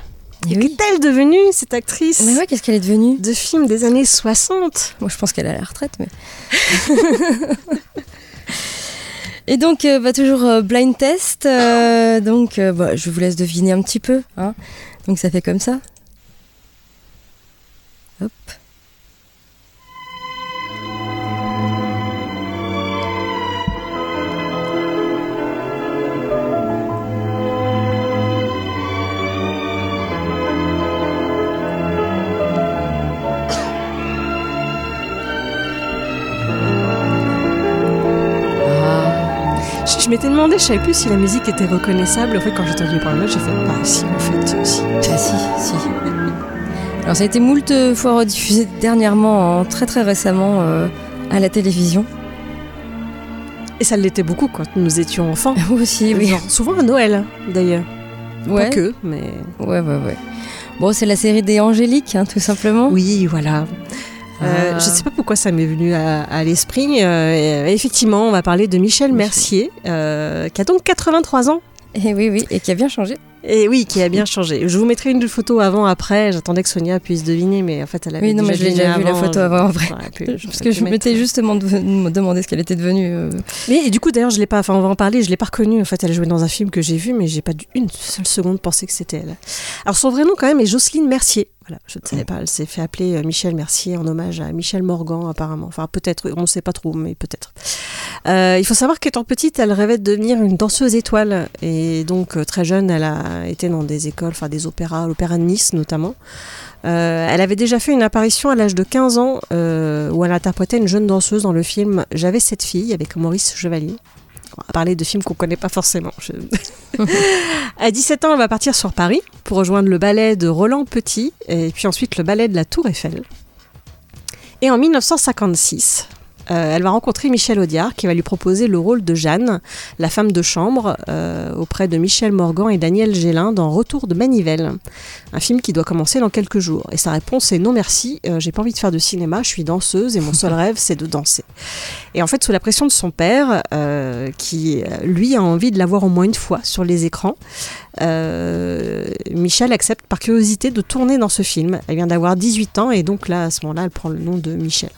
Et oui. qu'est-elle devenue cette actrice Mais ouais, qu'est-ce qu'elle est devenue de films des années 60 Moi, je pense qu'elle est à la retraite, mais. Et donc, euh, bah, toujours euh, blind test. euh, donc, bah, je vous laisse deviner un petit peu. hein. Donc, ça fait comme ça. Hop. Demandé, je savais plus si la musique était reconnaissable. En fait, quand j'ai entendu parler de j'ai fait bah si, en fait, si. Ah si, si. Alors ça a été moult fois rediffusé dernièrement, hein, très très récemment euh, à la télévision. Et ça l'était beaucoup quand nous étions enfants. Moi aussi, oui. Genre, souvent à Noël, d'ailleurs. Ouais. Pas que, mais. Ouais, ouais, ouais. Bon, c'est la série des Angéliques, hein, tout simplement. Oui, voilà. Euh, Ah. je ne sais pas pourquoi ça m'est venu à, à l'esprit. Euh, et effectivement, on va parler de Michel Mercier, euh, qui a donc 83 ans. Et oui, oui, et qui a bien changé. Et oui, qui a bien changé. Je vous mettrai une photo avant, après. J'attendais que Sonia puisse deviner, mais en fait, elle avait Oui, non, déjà mais je l'ai déjà vu la photo avant. J'aurais pu- Parce que je m'étais justement de- me demander ce qu'elle était devenue. euh. Mais et du coup, d'ailleurs, je l'ai pas. Enfin, on va en parler. Je l'ai pas reconnue. En fait, elle jouait dans un film que j'ai vu, mais j'ai pas dû une seule seconde penser que c'était elle. Alors, son vrai nom quand même est Jocelyne Mercier. Je ne savais pas. Elle s'est fait appeler euh, Michel Mercier en hommage à Michel Morgan, apparemment. Enfin, peut-être. On ne sait pas trop, mais peut-être. Euh, il faut savoir qu'étant petite, elle rêvait de devenir une danseuse étoile. Et donc, euh, très jeune, elle a été dans des écoles, enfin des opéras, l'opéra de Nice notamment. Elle avait déjà fait une apparition à l'âge de 15 ans où elle interprétait une jeune danseuse dans le film J'avais cette fille avec Maurice Chevalier. On va parler de films qu'on connaît pas forcément. Je- à 17 ans, elle va partir sur Paris pour rejoindre le ballet de Roland Petit et puis ensuite le ballet de la Tour Eiffel. Et en 1956, euh, elle va rencontrer Michel Audiard qui va lui proposer le rôle de Jeanne, la femme de chambre, euh, auprès de Michel Morgan et Daniel Gélin dans Retour de Manivelle, un film qui doit commencer dans quelques jours. Et sa réponse est non merci, euh, j'ai pas envie de faire de cinéma, je suis danseuse et mon seul rêve c'est de danser. Et en fait, sous la pression de son père, qui lui a envie de la voir au moins une fois sur les écrans, Michel accepte par curiosité de tourner dans ce film. Elle vient d'avoir 18 ans et donc là, à ce moment-là, elle prend le nom de Michel,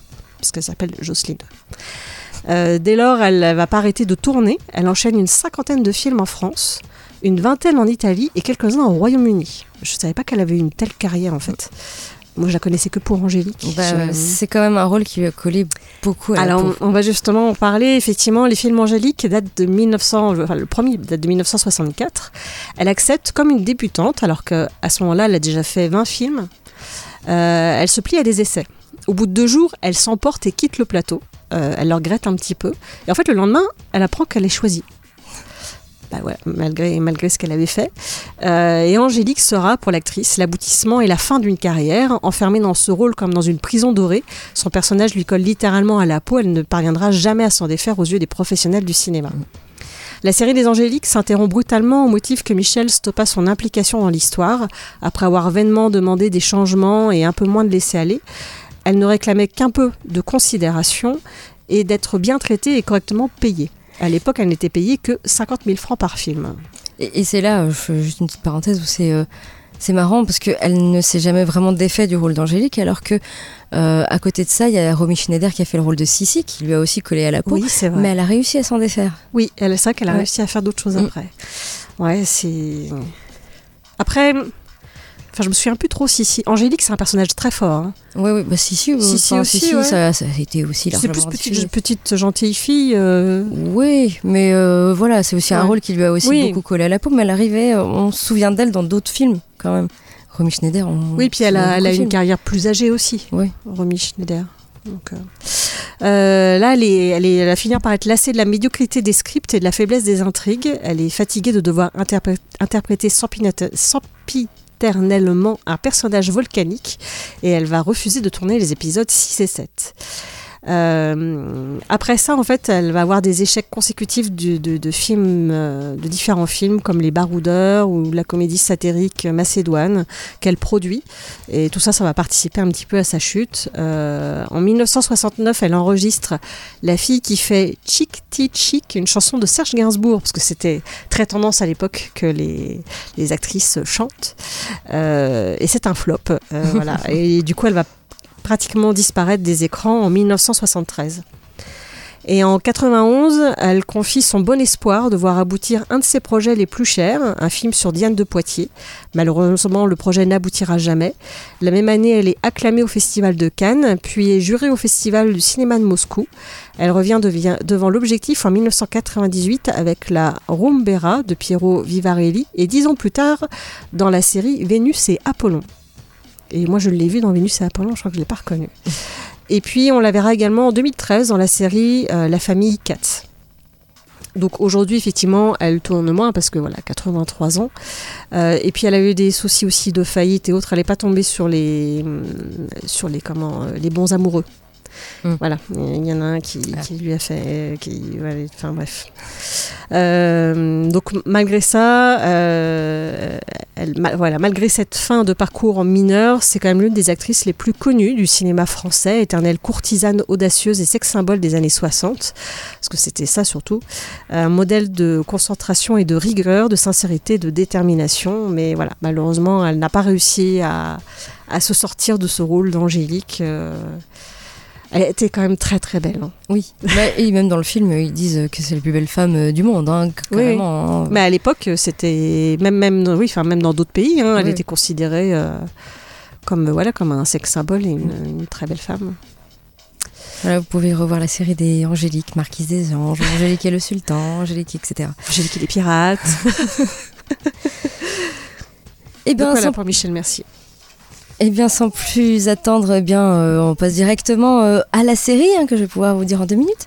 puisqu'elle s'appelle Jocelyne. Euh, dès lors, elle ne va pas arrêter de tourner. Elle enchaîne une cinquantaine de films en France, une vingtaine en Italie et quelques-uns au Royaume-Uni. Je ne savais pas qu'elle avait eu une telle carrière en fait. Moi, je la connaissais que pour Angélique. Bah, Je- c'est quand même un rôle qui lui a collé beaucoup à la alors, peau. on, on va justement en parler. Effectivement, les films Angélique datent de 1900, enfin, le premier date de 1964. Elle accepte comme une débutante, alors qu'à ce moment-là, elle a déjà fait 20 films. Euh, elle se plie à des essais. Au bout de deux jours, elle s'emporte et quitte le plateau. Euh, elle le regrette un petit peu. Et en fait, le lendemain, elle apprend qu'elle est choisie. Bah ouais, malgré, malgré ce qu'elle avait fait. Euh, et Angélique sera, pour l'actrice, l'aboutissement et la fin d'une carrière. Enfermée dans ce rôle comme dans une prison dorée, son personnage lui colle littéralement à la peau. Elle ne parviendra jamais à s'en défaire aux yeux des professionnels du cinéma. La série des Angéliques s'interrompt brutalement au motif que Michel stoppa son implication dans l'histoire. Après avoir vainement demandé des changements et un peu moins de laisser-aller, elle ne réclamait qu'un peu de considération et d'être bien traitée et correctement payée. À l'époque, elle n'était payée que 50 000 francs par film. Et, et c'est là, euh, je fais juste une petite parenthèse où c'est euh, c'est marrant parce qu'elle ne s'est jamais vraiment défait du rôle d'Angélique, alors que euh, à côté de ça, il y a Romy Schneider qui a fait le rôle de Sissi, qui lui a aussi collé à la peau. Oui, c'est vrai. Mais elle a réussi à s'en défaire. Oui, elle, c'est vrai qu'elle a Ouais. réussi à faire d'autres choses Mm. après. Ouais, c'est. Après, enfin, je me souviens plus trop si, si. Angélique, c'est un personnage très fort. hein. Oui, oui, bah Sissi, euh, Sissi enfin, aussi, Sissi, ouais. ça, ça a été aussi C'est plus petite, petite gentille fille. euh, Oui, mais euh, voilà, c'est aussi un rôle qui lui a aussi Oui. beaucoup collé à la peau, mais elle arrivait, euh, on se souvient d'elle dans d'autres films quand même. Romy Schneider, on Oui, puis elle a, elle une carrière plus âgée aussi, Oui. Romy Schneider. Donc, euh, euh, là, elle, est, elle, est, elle va finir par être lassée de la médiocrité des scripts et de la faiblesse des intrigues. Elle est fatiguée de devoir interpré- interpréter sempinata- un personnage volcanique et elle va refuser de tourner les épisodes 6 et 7. Euh, après ça, en fait, elle va avoir des échecs consécutifs de, de- de films, euh, de différents films comme Les Baroudeurs ou la comédie satirique Macédoine qu'elle produit. Et tout ça, ça va participer un petit peu à sa chute. Euh, en 1969, elle enregistre La fille qui fait Chic Tea Chic, une chanson de Serge Gainsbourg, parce que c'était très tendance à l'époque que les, les actrices chantent. Euh, et c'est un flop. euh, voilà. Et du coup, elle va pratiquement disparaître des écrans en 1973. Et en 91, elle confie son bon espoir de voir aboutir un de ses projets les plus chers, un film sur Diane de Poitiers. Malheureusement, le projet n'aboutira jamais. La même année, elle est acclamée au Festival de Cannes, puis est jurée au Festival du cinéma de Moscou. Elle revient devant l'objectif en 1998 avec la Rumbera de Piero Vivarelli et dix ans plus tard dans la série Vénus et Apollon. Et moi, je l'ai vu dans Vénus et Apollon, je crois que je ne l'ai pas reconnu. Et puis, on la verra également en 2013 dans la série euh, La famille Katz. Donc aujourd'hui, effectivement, elle tourne moins parce que voilà, 83 ans. Euh, et puis elle a eu des soucis aussi de faillite et autres. Elle n'est pas tombée sur les, hum, sur les, comment, euh, les bons amoureux. Mm. Voilà, il y en a un qui, Ah. qui lui a fait. Qui, ouais, enfin bref. Euh, donc malgré ça, euh, voilà, malgré cette fin de parcours en mineur, c'est quand même l'une des actrices les plus connues du cinéma français, éternelle courtisane audacieuse et sex symbole des années 60, parce que c'était ça surtout, un modèle de concentration et de rigueur, de sincérité, de détermination, mais voilà, malheureusement, elle n'a pas réussi à, à se sortir de ce rôle d'Angélique. euh, elle était quand même très très belle. hein. Oui. Et même dans le film, ils disent que c'est la plus belle femme euh, du monde, hein, Oui, hein. Mais à l'époque, c'était même même dans- oui, enfin même dans d'autres pays, hein, elle était considérée euh, comme voilà comme un sex symbole et une, une très belle femme. Voilà, vous pouvez revoir la série des Angélique, Marquise des Anges, Angélique et le Sultan, Angélique, etc. Angélique et les pirates. Et Donc bien, voilà sans pour Michel Mercier. Eh bien, sans plus attendre, eh bien, euh, on passe directement euh, à la série hein, que je vais pouvoir vous dire en deux minutes.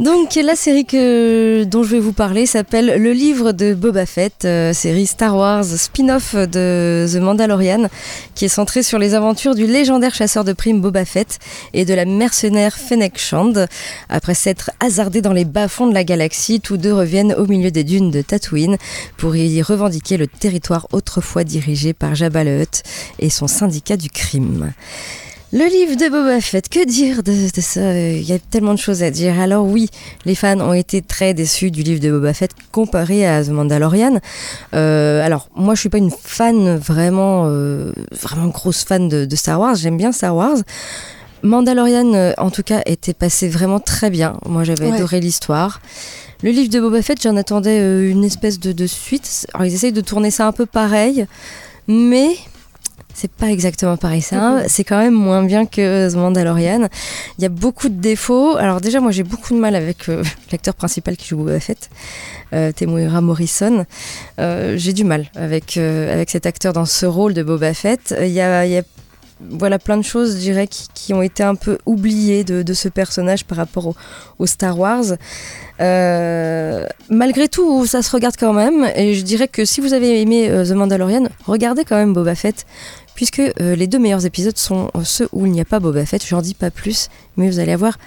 Donc, la série que, dont je vais vous parler s'appelle Le livre de Boba Fett, euh, série Star Wars spin-off de The Mandalorian, qui est centrée sur les aventures du légendaire chasseur de primes Boba Fett et de la mercenaire Fennec Shand. Après s'être hasardés dans les bas-fonds de la galaxie, tous deux reviennent au milieu des dunes de Tatooine pour y revendiquer le territoire autrefois dirigé par Jabba le et son syndicat du crime. Le livre de Boba Fett, que dire de, de ça? Il y a tellement de choses à dire. Alors oui, les fans ont été très déçus du livre de Boba Fett comparé à The Mandalorian. Euh, alors moi, je suis pas une fan vraiment, euh, vraiment grosse fan de, de Star Wars. J'aime bien Star Wars. Mandalorian, euh, en tout cas, était passé vraiment très bien. Moi, j'avais Ouais. adoré l'histoire. Le livre de Boba Fett, j'en attendais une espèce de, de suite. Alors, ils essayent de tourner ça un peu pareil, mais c'est pas exactement pareil. C'est un- c'est quand même moins bien que The Mandalorian. Il y a beaucoup de défauts. Alors déjà, moi, j'ai beaucoup de mal avec euh, l'acteur principal qui joue Boba Fett, euh, Temuera Morrison. Euh, j'ai du mal avec, euh, avec cet acteur dans ce rôle de Boba Fett. Il y a, il y a voilà plein de choses, je dirais, qui, qui ont été un peu oubliées de, de ce personnage par rapport au, au Star Wars. Euh, malgré tout, ça se regarde quand même. Et je dirais que si vous avez aimé euh, The Mandalorian, regardez quand même Boba Fett. Puisque euh, les deux meilleurs épisodes sont euh, ceux où il n'y a pas Boba Fett. J'en dis pas plus, mais vous allez avoir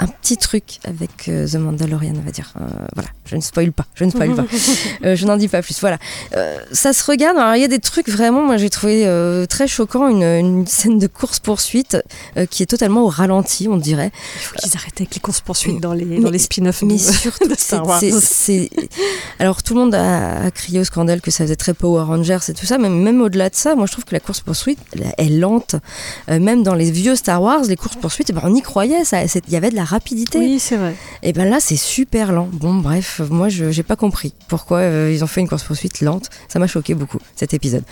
un petit truc avec euh, The Mandalorian, on va dire. Euh, voilà, je ne spoil pas, je ne spoil pas. Euh, je n'en dis pas plus. Voilà, ça se regarde. Alors il y a des trucs vraiment, moi j'ai trouvé très choquant une, une scène de course poursuite qui est totalement au ralenti, on dirait. Il faut qu'ils arrêtent avec les courses poursuites dans les Mais- dans les spin-offs. Mais surtout, c'est- alors tout le monde a, a crié au scandale que ça faisait très Power Rangers et tout ça, mais même au-delà de ça, moi je trouve que la course poursuite elle est lente. Même dans les vieux Star Wars, les courses poursuites, eh ben, on y croyait, il y avait de la rapidité. Oui, c'est vrai. Et ben là, c'est super lent. Bon, bref, moi, je j'ai pas compris pourquoi euh, ils ont fait une course-poursuite lente. Ça m'a choqué beaucoup, cet épisode.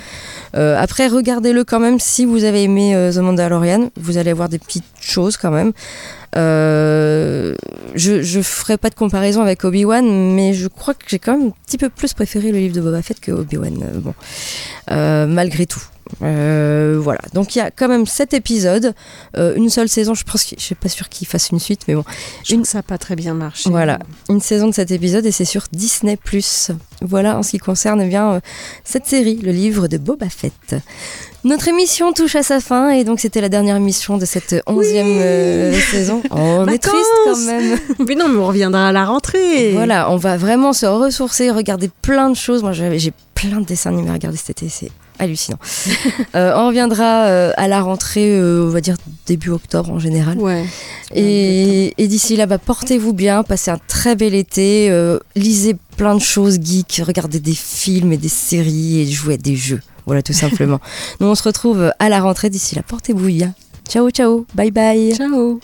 Euh, après, regardez-le quand même. Si vous avez aimé euh, The Mandalorian, vous allez voir des petites choses quand même. Je, je ferai pas de comparaison avec Obi-Wan, mais je crois que j'ai quand même un petit peu plus préféré le livre de Boba Fett que Obi-Wan. bon, Euh, malgré tout. Euh, voilà, donc il y a quand même sept épisodes, euh, une seule saison. Je pense, que- je suis pas sûr qu'il fasse une suite, mais bon, Je Une- ça n'a pas très bien marché. voilà, une saison de cet épisode et c'est sur Disney+. Voilà en ce qui concerne eh bien euh, cette série, le livre de Boba Fett. Notre émission touche à sa fin et donc c'était la dernière émission de cette onzième saison. Oh, on est triste quand Vacances même. Mais non, mais on reviendra à la rentrée. Voilà, on va vraiment se ressourcer, regarder plein de choses. Moi, j'ai j'ai plein de dessins animés à regarder cet été, c'est hallucinant. Euh, on reviendra euh, à la rentrée, euh, on va dire début octobre en général. Ouais. Et, et d'ici là, bah, portez-vous bien, passez un très bel été, lisez plein de choses geeks, regardez des films et des séries et jouez à des jeux. Voilà, tout simplement. Nous, on se retrouve à la rentrée. D'ici là, portez-vous bien. Ciao, ciao. Bye bye. Ciao.